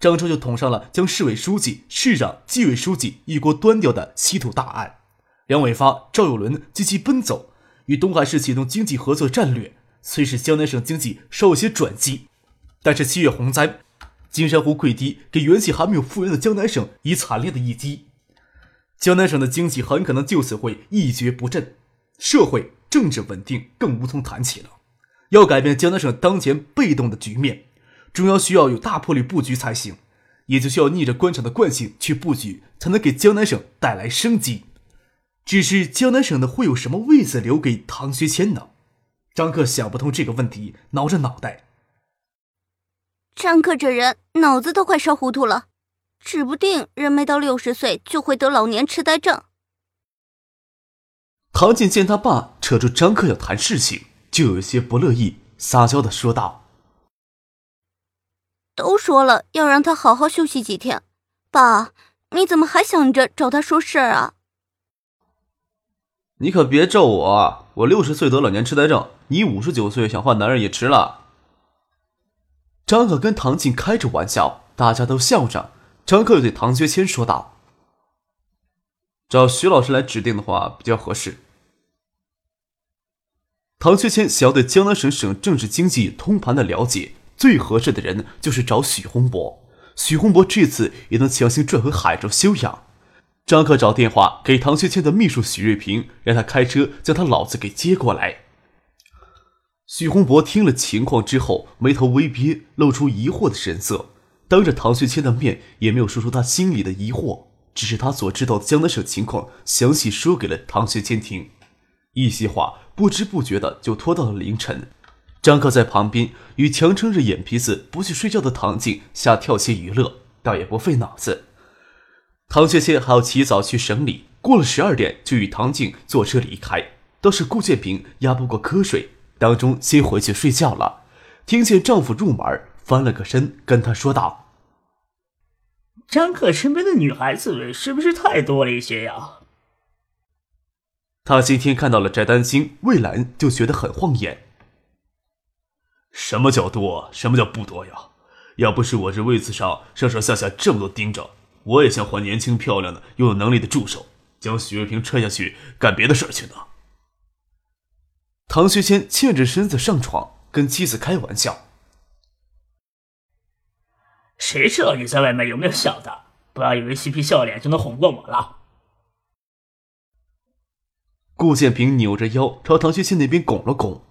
张超就捅上了将市委书记、市长、纪委书记一锅端掉的稀土大案。梁伟发、赵有伦积极奔走，与东海市启动经济合作战略，虽使江南省经济稍有些转机，但是七月洪灾，金山湖溃堤，给元气还没有复原的江南省以惨烈的一击。江南省的经济很可能就此会一蹶不振，社会政治稳定更无从谈起了。要改变江南省当前被动的局面。中央需要有大魄力布局才行，也就需要逆着官场的惯性去布局，才能给江南省带来生机。只是江南省的会有什么位子留给唐学谦呢？张克想不通这个问题，挠着脑袋。张克这人脑子都快烧糊涂了，指不定人没到六十岁就会得老年痴呆症。唐锦见他爸扯住张克要谈事情，就有些不乐意，撒娇的说道。都说了要让他好好休息几天，爸，你怎么还想着找他说事儿啊？你可别咒我，我六十岁得老年痴呆症，你五十九岁想换男人也迟了。张可跟唐静开着玩笑，大家都笑着。张克又对唐学谦说道：“找徐老师来指定的话比较合适。”唐学谦想要对江南省省政治经济通盘的了解。最合适的人就是找许洪博，许洪博这次也能强行拽回海州休养。张克找电话给唐学谦的秘书许瑞平，让他开车将他老子给接过来。许洪博听了情况之后，眉头微憋，露出疑惑的神色，当着唐学谦的面也没有说出他心里的疑惑，只是他所知道的江南省情况详细说给了唐学谦听，一席话不知不觉的就拖到了凌晨。张克在旁边与强撑着眼皮子不去睡觉的唐静瞎跳些娱乐，倒也不费脑子。唐学谦还要起早去省里，过了十二点就与唐静坐车离开。倒是顾建平压不过瞌睡，当中先回去睡觉了。听见丈夫入门，翻了个身，跟他说道：“张克身边的女孩子是不是太多了一些呀？”他今天看到了翟丹青、魏兰，就觉得很晃眼。什么叫多？什么叫不多呀？要不是我这位子上上上下下这么多盯着，我也想换年轻漂亮的又有能力的助手，将许瑞平踹下去干别的事儿去呢。唐学谦欠着身子上床，跟妻子开玩笑：“谁知道你在外面有没有小的？不要以为嬉皮笑脸就能哄过我了。”顾建平扭着腰朝唐学谦那边拱了拱。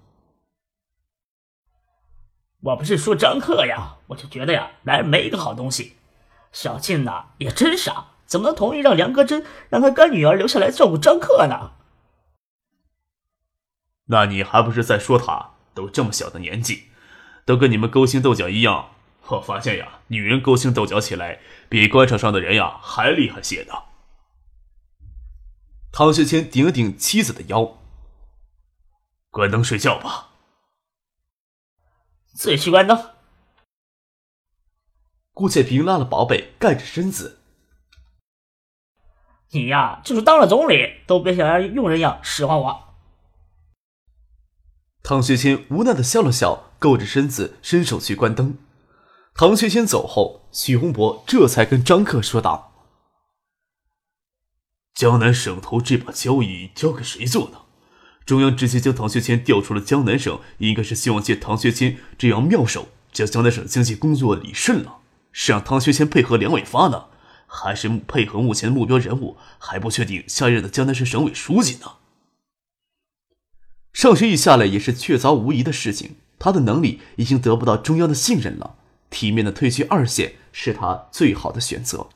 我不是说张克呀，我就觉得呀，男人没一个好东西。小静呐也真傻，怎么能同意让梁格真让他干女儿留下来照顾张克呢？那你还不是在说他？都这么小的年纪，都跟你们勾心斗角一样。我发现呀，女人勾心斗角起来，比官场上的人呀还厉害些呢。唐学谦顶了顶妻子的腰，关灯睡觉吧。自己去关灯。顾建平拉了宝贝盖着身子。你呀，就是当了总理，都别想像佣人一样使唤我。唐学谦无奈的笑了笑，够着身子伸手去关灯。唐学谦走后，许洪博这才跟张克说道：“江南省头这把交椅交给谁做呢？”中央直接将唐学谦调出了江南省，应该是希望借唐学谦这样妙手，将江南省经济工作理顺了。是让唐学谦配合梁伟发呢，还是配合目前目标人物还不确定下任的江南省省委书记呢？上学一下来也是确凿无疑的事情，他的能力已经得不到中央的信任了，体面的退居二线是他最好的选择。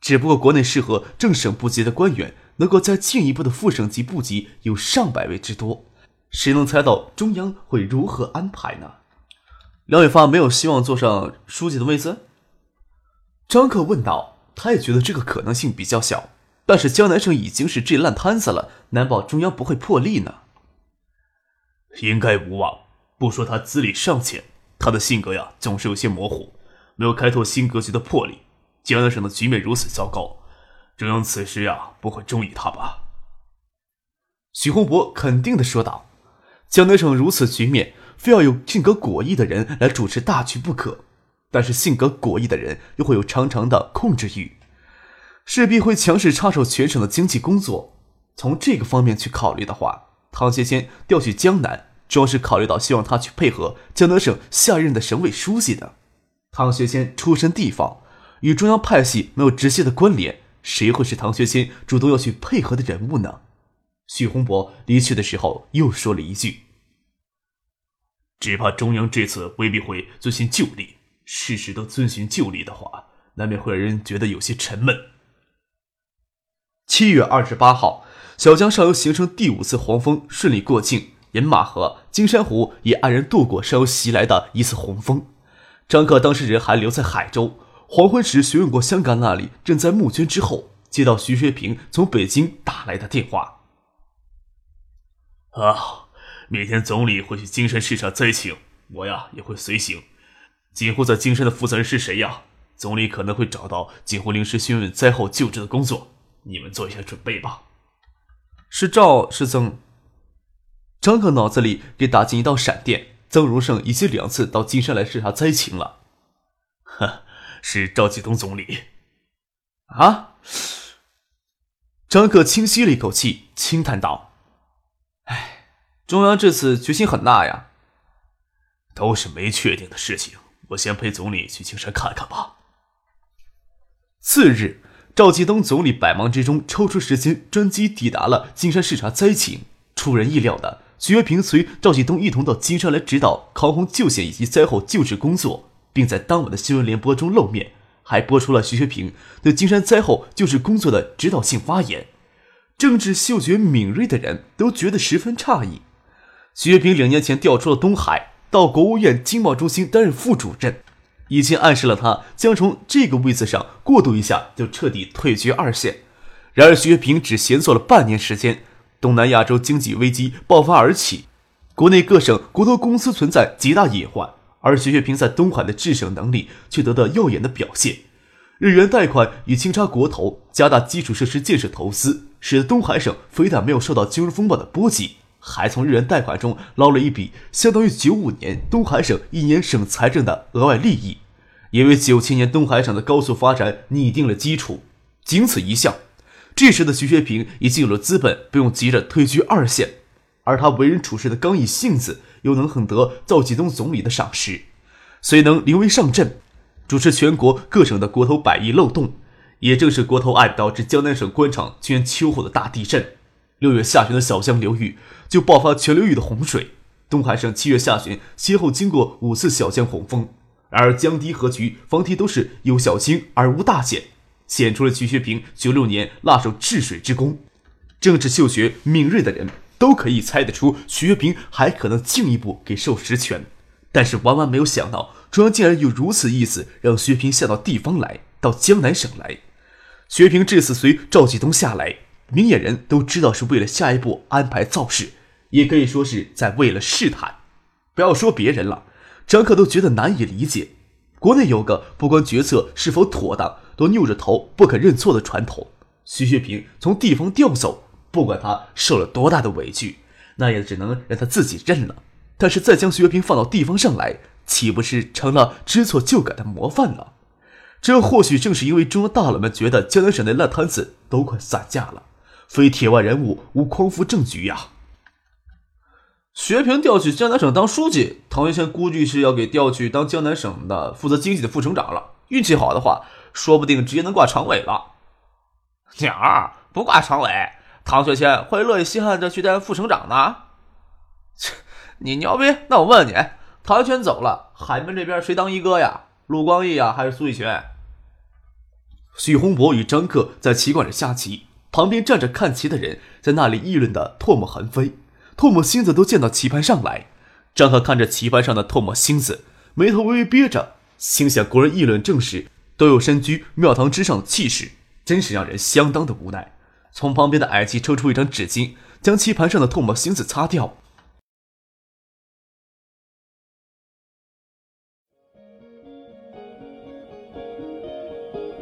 只不过国内适合正省部级的官员。能够再进一步的副省级部级有上百位之多，谁能猜到中央会如何安排呢？梁伟发没有希望坐上书记的位子。张克问道。他也觉得这个可能性比较小，但是江南省已经是这烂摊子了，难保中央不会破例呢。应该无望。不说他资历尚浅，他的性格呀总是有些模糊，没有开拓新格局的魄力。江南省的局面如此糟糕，中央此时呀不会中意他吧？许洪博肯定的说道：“江南省如此局面，非要有性格果毅的人来主持大局不可。”但是性格果毅的人又会有长长的控制欲，势必会强势插手全省的经济工作。从这个方面去考虑的话，唐学谦调去江南，主要是考虑到希望他去配合江南省下一任的省委书记的。唐学谦出身地方，与中央派系没有直接的关联，谁会是唐学谦主动要去配合的人物呢？许洪博离去的时候又说了一句：“只怕中央这次未必会遵循旧例。”事事都遵循旧例的话，难免会让人觉得有些沉闷。七月二十八号，小江上游形成第五次黄蜂顺利过境，饮马河、金山湖也安然度过上游袭来的一次洪峰。张克当时人还留在海州，黄昏时询问过香港那里正在募捐之后，接到徐学平从北京打来的电话。啊，明天总理会去金山视察灾情，我呀也会随行。锦湖在金山的负责人是谁呀？总理可能会找到锦湖临时询问灾后救治的工作，你们做一下准备吧。是赵是曾？张克脑子里给打进一道闪电。曾荣胜已经两次到金山来视察灾情了。呵，是赵继东总理。啊！张克轻吸了一口气，轻叹道：“哎，中央这次决心很大呀。”都是没确定的事情。我先陪总理去青山看看吧。次日，赵继东总理百忙之中抽出时间，专机抵达了金山视察灾情。出人意料的，徐学平随赵继东一同到金山来指导抗洪救险以及灾后救治工作，并在当晚的新闻联播中露面，还播出了徐学平对金山灾后救治工作的指导性发言。政治嗅觉敏锐的人都觉得十分诧异。徐学平两年前调出了东海。到国务院经贸中心担任副主任，已经暗示了他将从这个位子上过渡一下就彻底退居二线。然而，徐学平只闲坐了半年时间，东南亚洲经济危机爆发而起，国内各省国投公司存在极大隐患，而徐学平在东海的治省能力却得到耀眼的表现。日元贷款与清查国投，加大基础设施建设投资，使得东海省非但没有受到金融风暴的波及。还从日元贷款中捞了一笔相当于九五年东海省一年省财政的额外利益，也为九七年东海省的高速发展拟定了基础。仅此一项，这时的徐学平已经有了资本，不用急着退居二线。而他为人处事的刚毅性子，又能很得赵继东总理的赏识，虽能临危上阵，主持全国各省的国投百亿漏洞。也正是国投案导致江南省官场居然秋后的大地震。六月下旬的小江流域。就爆发全流域的洪水。东海省七月下旬先后经过五次小江洪峰，而江堤河渠防堤都是有小经而无大险，显出了徐学平九六年辣手治水之功。政治嗅觉敏锐的人都可以猜得出，徐学平还可能进一步给授实权。但是万万没有想到，中央竟然有如此意思，让徐学平下到地方来，到江南省来。徐平这次随赵继东下来，明眼人都知道是为了下一步安排造势。也可以说是在为了试探，不要说别人了，张克都觉得难以理解。国内有个不管决策是否妥当都扭着头不肯认错的传统。徐学平从地方调走，不管他受了多大的委屈，那也只能让他自己认了。但是再将徐学平放到地方上来，岂不是成了知错就改的模范了？这或许正是因为中央大佬们觉得江南省的烂摊子都快散架了，非铁腕人物无匡扶政局呀。薛平调去江南省当书记，唐学谦估计是要给调去当江南省的负责经济的副省长了。运气好的话，说不定直接能挂常委了。鸟儿不挂常委，唐学谦会乐意稀罕着去当副省长呢？切，你牛逼？那我问你，唐学谦走了，海门这边谁当一哥呀？陆光义啊，还是苏玉泉？许洪博与张克在棋馆里下棋，旁边站着看棋的人在那里议论的唾沫横飞。唾沫星子都溅到棋盘上来，张克看着棋盘上的唾沫星子，眉头微微憋着，心想：国人议论政事，都有身居庙堂之上的气势，真是让人相当的无奈。从旁边的矮机抽出一张纸巾，将棋盘上的唾沫星子擦掉。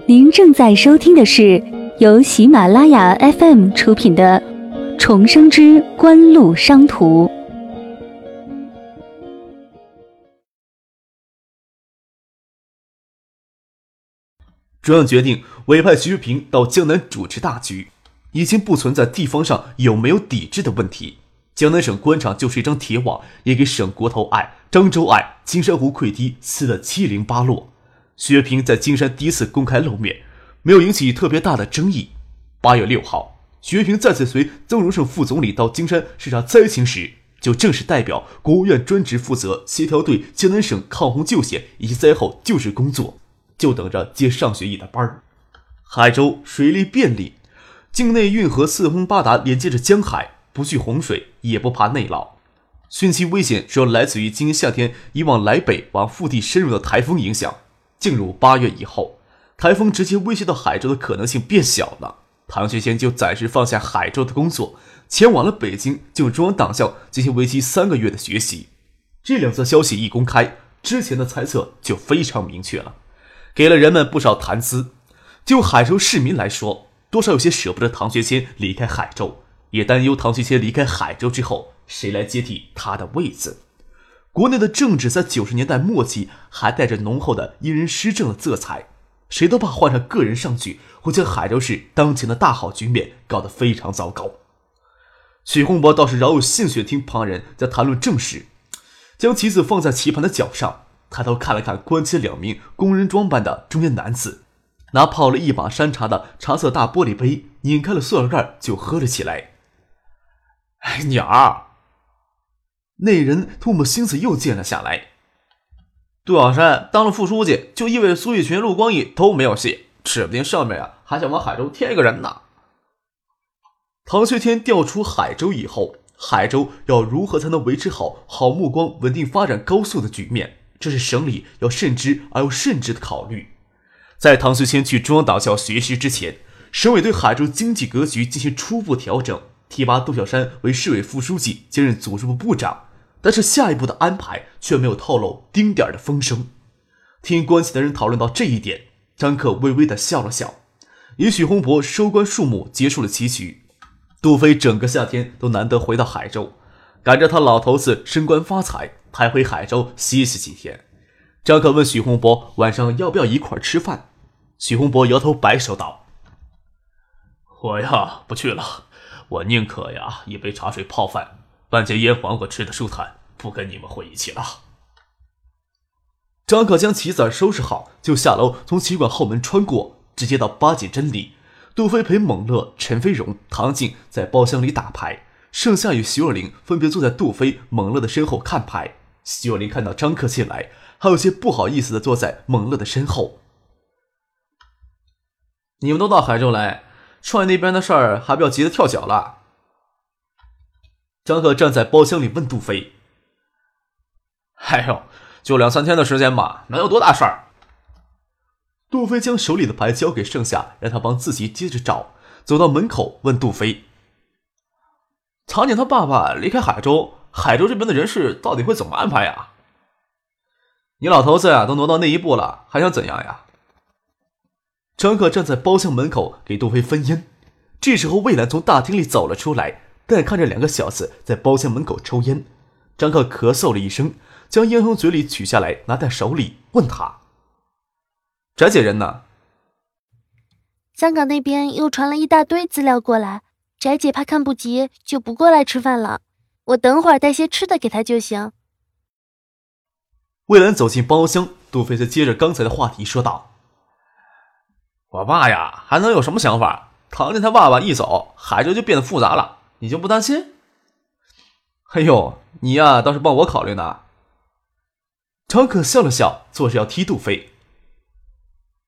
您正在收听的是由喜马拉雅 FM 出品的《重生之官路商途》。中央决定委派徐玉平到江南主持大局，已经不存在地方上有没有抵制的问题。江南省官场就是一张铁网，也给省国头爱、漳州爱、金山湖溃堤撕得七零八落。薛平在金山第一次公开露面，没有引起特别大的争议。八月六号，薛平再次随曾荣盛副总理到金山视察灾情时，就正式代表国务院专职负责协调对江南省抗洪救险以及灾后救治工作。就等着接上学义的班儿。海州水利便利，境内运河四通八达，连接着江海，不惧洪水，也不怕内涝。汛期危险主要来自于今年夏天以往来北往腹地深入的台风影响。进入八月以后，台风直接威胁到海州的可能性变小了。唐学谦就暂时放下海州的工作，前往了北京，就中央党校进行为期三个月的学习。这两则消息一公开，之前的猜测就非常明确了。给了人们不少谈资。就海州市民来说，多少有些舍不得唐学谦离开海州，也担忧唐学谦离开海州之后，谁来接替他的位子。国内的政治在九十年代末期还带着浓厚的因人施政的色彩，谁都怕换上个人上去，会将海州市当前的大好局面搞得非常糟糕。许洪博倒是饶有兴趣听旁人在谈论政事，将棋子放在棋盘的脚上。抬头看了看关切两名工人装扮的中年男子，拿泡了一把山茶的茶色大玻璃杯，拧开了塑料盖就喝了起来。哎，鸟！那人唾沫星子又溅了下来。杜小山当了副书记，就意味着苏玉群、陆光义都没有戏，指不定上面啊还想往海州添一个人呢。唐学天调出海州以后，海州要如何才能维持好好目光、稳定发展高速的局面？这是省里要慎之而又慎之的考虑。在唐学谦去中央党校学习之前，省委对海州经济格局进行初步调整，提拔杜小山为市委副书记，兼任组织部部长。但是下一步的安排却没有透露丁点的风声。听关系的人讨论到这一点，张克微微的笑了笑。与许洪博收官数目结束了棋局，杜飞整个夏天都难得回到海州，赶着他老头子升官发财。还回海州歇息几天。张可问许洪博晚上要不要一块吃饭。许洪博摇头摆手道：“我呀不去了，我宁可呀一杯茶水泡饭，半截腌黄瓜吃的舒坦，不跟你们混一起了。”张可将棋子收拾好，就下楼从棋馆后门穿过，直接到八景真里。杜飞陪猛乐、陈飞荣、唐静在包厢里打牌，盛夏与徐若琳分别坐在杜飞、猛乐的身后看牌。徐若琳看到张克进来，还有些不好意思的坐在蒙乐的身后。你们都到海州来，创业那边的事儿还不要急得跳脚了？张克站在包厢里问杜飞：“哎呦，就两三天的时间吧，能有多大事儿？”杜飞将手里的牌交给盛夏，让他帮自己接着找。走到门口，问杜飞：“唐景他爸爸离开海州。”海州这边的人事到底会怎么安排呀？你老头子呀，都挪到那一步了，还想怎样呀？张克站在包厢门口给杜飞分烟。这时候，魏兰从大厅里走了出来，但看着两个小子在包厢门口抽烟。张克咳嗽了一声，将烟从嘴里取下来，拿在手里，问他：“翟姐人呢？”香港那边又传了一大堆资料过来，翟姐怕看不及，就不过来吃饭了。我等会儿带些吃的给她就行。魏兰走进包厢，杜飞则接着刚才的话题说道：“我爸呀，还能有什么想法？唐建他爸爸一走，海州就变得复杂了，你就不担心？”“哎呦，你呀，倒是帮我考虑呢。”张可笑了笑，做事要踢杜飞。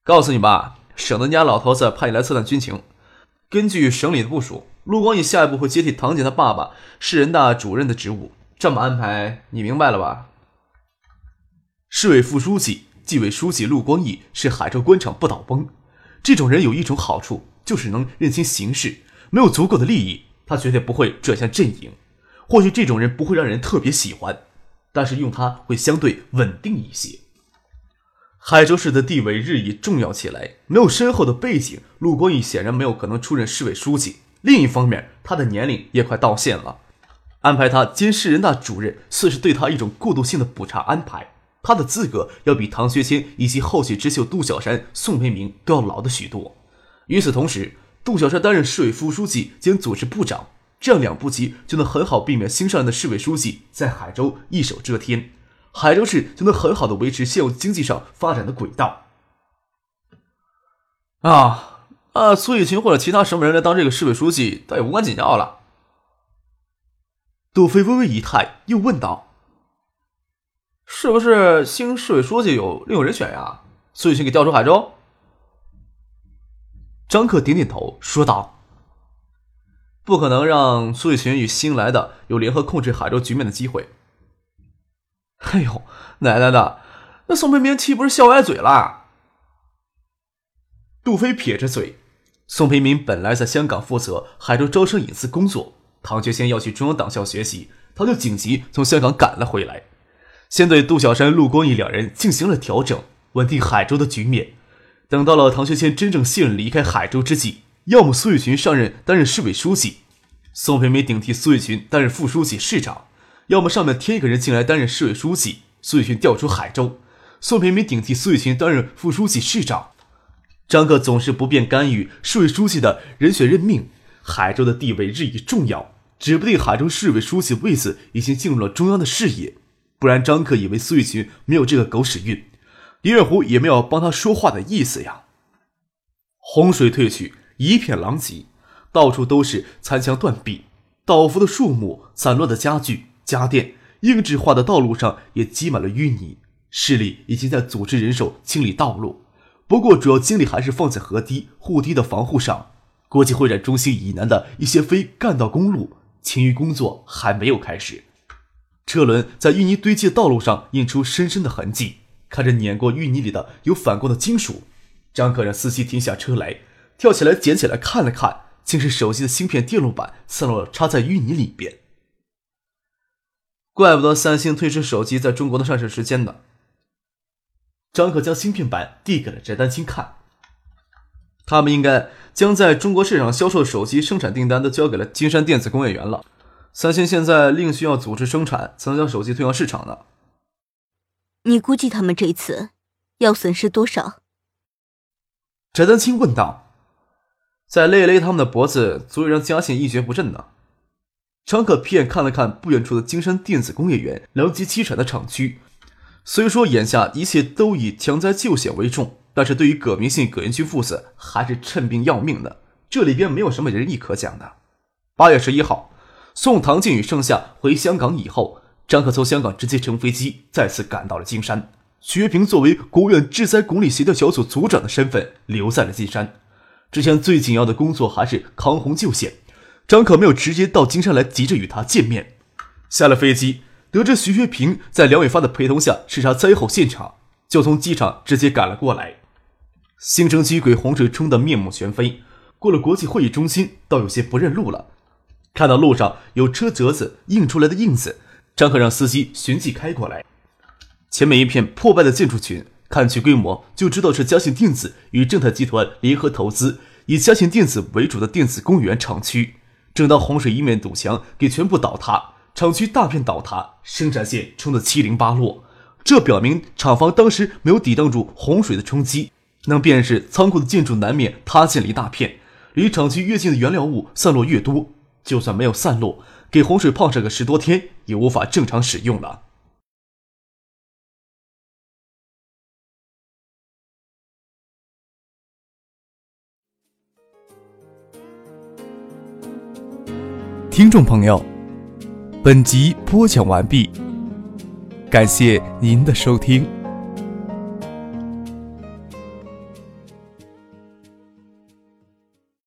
告诉你吧，省的家老头子派你来测探军情，根据省里的部署。陆光义下一步会接替唐姐他爸爸市人大主任的职务，这么安排，你明白了吧？市委副书记纪委书记陆光义是海州官场不倒翁。这种人有一种好处，就是能认清形势。没有足够的利益，他绝对不会转向阵营。或许这种人不会让人特别喜欢，但是用他会相对稳定一些。海州市的地位日益重要起来，没有深厚的背景，陆光义显然没有可能出任市委书记。另一方面，他的年龄也快到线了，安排他兼市人大主任，算是对他一种过渡性的补偿安排。他的资格要比唐学谦以及后起之秀杜小山、宋培明都要老的许多。与此同时，杜小山担任市委副书记兼组织部长，这样两部级就能很好避免新上任的市委书记在海州一手遮天，海州市就能很好的维持现有经济上发展的轨道。啊啊！苏雨群或者其他什么人来当这个市委书记，倒也无关紧要了。杜飞微微一叹，又问道：“是不是新市委书记有另有人选呀？苏玉群给调出海州？”张克点点头，说道：“不可能让苏雨群与新来的有联合控制海州局面的机会。”哎呦，奶奶的，那宋培明岂不是笑歪嘴了？杜飞撇着嘴，宋培明本来在香港负责海州招生引资工作，唐学先要去中央党校学习，他就紧急从香港赶了回来，先对杜小山、陆光义两人进行了调整，稳定海州的局面。等到了唐学谦真正卸任离开海州之际，要么苏玉群上任担任市委书记，宋培明顶替苏玉群担任副书记、市长；要么上面添一个人进来担任市委书记，苏玉群调出海州，宋培明顶替苏玉群担任副书记、市长。张克总是不便干预市委书记的人选任命，海州的地位日益重要，指不定海州市委书记位子已经进入了中央的视野，不然张克以为苏玉群没有这个狗屎运。李月湖也没有帮他说话的意思呀。洪水退去，一片狼藉，到处都是残墙断壁、倒伏的树木、散落的家具、家电，硬质化的道路上也积满了淤泥。市里已经在组织人手清理道路，不过主要精力还是放在河堤、护堤的防护上。国际会展中心以南的一些非干道公路，清淤工作还没有开始。车轮在淤泥堆积的道路上印出深深的痕迹。看着碾过淤泥里的有反光的金属，张可让司机停下车来，跳起来捡起来看了看，竟是手机的芯片电路板散落插在淤泥里边。怪不得三星推迟手机在中国的上市时间呢。张可将芯片板递给了翟丹青看，他们应该将在中国市场销售的手机生产订单都交给了金山电子工业园了。三星现在另需要组织生产，才能将手机推向市场呢。你估计他们这次要损失多少？翟丹青问道。再勒勒他们的脖子，足以让嘉信一蹶不振呢。张可瞥眼看了看不远处的金山电子工业园，两极凄惨的厂区。虽说眼下一切都以强灾救险为重，但是对于葛明信、葛元军父子，还是趁病要命的。这里边没有什么仁义可讲的。八月十一号，送唐静宇盛夏回香港以后。张可从香港直接乘飞机再次赶到了金山。徐月平作为国务院治灾管理协调小组组长的身份留在了金山。之前最紧要的工作还是抗洪救险，张可没有直接到金山来急着与他见面。下了飞机，得知徐学平在梁伟发的陪同下视察灾后现场，就从机场直接赶了过来。新城机轨洪水冲得面目全非，过了国际会议中心，倒有些不认路了。看到路上有车辙子印出来的印子。张可让司机循迹开过来，前面一片破败的建筑群，看去规模就知道是嘉信电子与正泰集团联合投资，以嘉信电子为主的电子公园厂区。正当洪水一面堵墙给全部倒塌，厂区大片倒塌，生产线冲得七零八落。这表明厂房当时没有抵挡住洪水的冲击，那便是仓库的建筑难免塌陷了一大片。离厂区越近的原料物散落越多，就算没有散落。给洪水泡上个十多天，也无法正常使用了。听众朋友，本集播讲完毕，感谢您的收听。